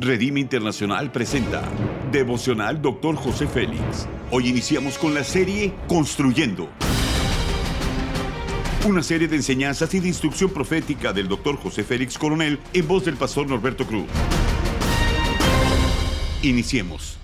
Redime Internacional presenta Devocional Dr. José Félix. Hoy iniciamos con la serie Construyendo. Una serie de enseñanzas y de instrucción profética del Dr. José Félix Coronel en voz del pastor Norberto Cruz. Iniciemos.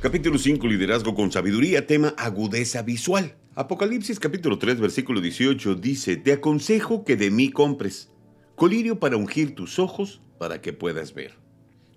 Capítulo 5, Liderazgo con Sabiduría, tema Agudeza Visual. Apocalipsis capítulo 3, versículo 18 dice, Te aconsejo que de mí compres colirio para ungir tus ojos para que puedas ver.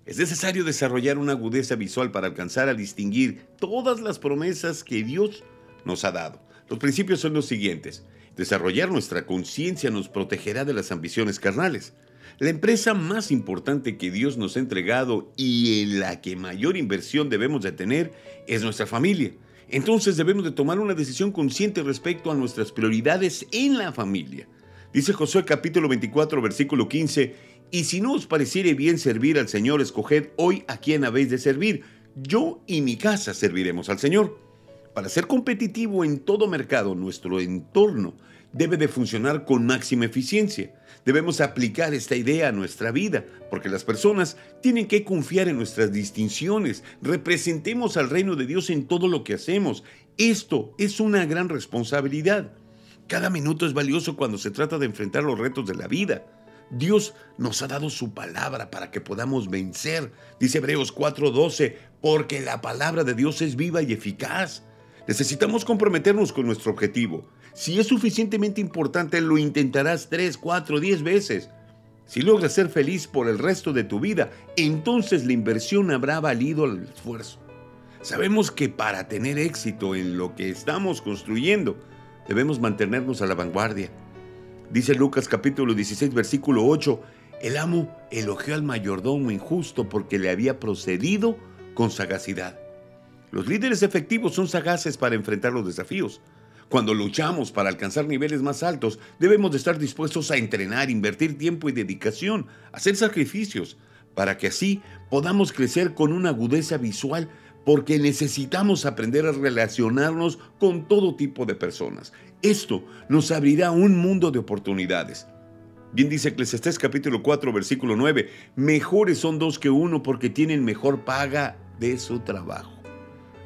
Es necesario desarrollar una agudeza visual para alcanzar a distinguir todas las promesas que Dios nos ha dado. Los principios son los siguientes. Desarrollar nuestra conciencia nos protegerá de las ambiciones carnales. La empresa más importante que Dios nos ha entregado y en la que mayor inversión debemos de tener es nuestra familia. Entonces debemos de tomar una decisión consciente respecto a nuestras prioridades en la familia. Dice Josué capítulo 24 versículo 15, y si no os pareciere bien servir al Señor, escoged hoy a quién habéis de servir. Yo y mi casa serviremos al Señor. Para ser competitivo en todo mercado, nuestro entorno debe de funcionar con máxima eficiencia. Debemos aplicar esta idea a nuestra vida, porque las personas tienen que confiar en nuestras distinciones. Representemos al reino de Dios en todo lo que hacemos. Esto es una gran responsabilidad. Cada minuto es valioso cuando se trata de enfrentar los retos de la vida. Dios nos ha dado su palabra para que podamos vencer. Dice Hebreos 4:12, porque la palabra de Dios es viva y eficaz. Necesitamos comprometernos con nuestro objetivo. Si es suficientemente importante, lo intentarás tres, cuatro, diez veces. Si logras ser feliz por el resto de tu vida, entonces la inversión habrá valido el esfuerzo. Sabemos que para tener éxito en lo que estamos construyendo, debemos mantenernos a la vanguardia. Dice Lucas capítulo 16, versículo 8, el amo elogió al mayordomo injusto porque le había procedido con sagacidad. Los líderes efectivos son sagaces para enfrentar los desafíos. Cuando luchamos para alcanzar niveles más altos, debemos de estar dispuestos a entrenar, invertir tiempo y dedicación, hacer sacrificios, para que así podamos crecer con una agudeza visual, porque necesitamos aprender a relacionarnos con todo tipo de personas. Esto nos abrirá un mundo de oportunidades. Bien dice Eclesiastés capítulo 4 versículo 9, mejores son dos que uno porque tienen mejor paga de su trabajo.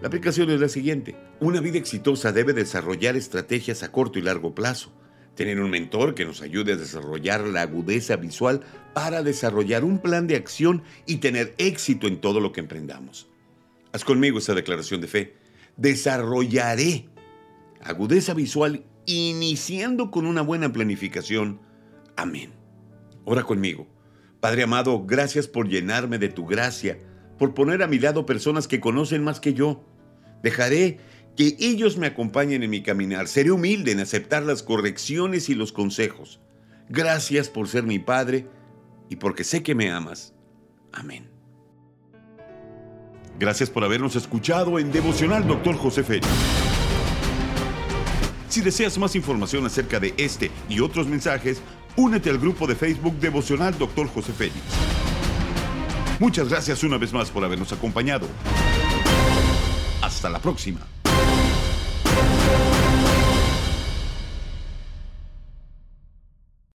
La aplicación es la siguiente. Una vida exitosa debe desarrollar estrategias a corto y largo plazo. Tener un mentor que nos ayude a desarrollar la agudeza visual para desarrollar un plan de acción y tener éxito en todo lo que emprendamos. Haz conmigo esta declaración de fe. Desarrollaré agudeza visual iniciando con una buena planificación. Amén. Ora conmigo. Padre amado, gracias por llenarme de tu gracia, por poner a mi lado personas que conocen más que yo Dejaré que ellos me acompañen en mi caminar. Seré humilde en aceptar las correcciones y los consejos. Gracias por ser mi Padre y porque sé que me amas. Amén. Gracias por habernos escuchado en Devocional Dr. José Félix. Si deseas más información acerca de este y otros mensajes, únete al grupo de Facebook Devocional Dr. José Félix. Muchas gracias una vez más por habernos acompañado. Hasta la próxima.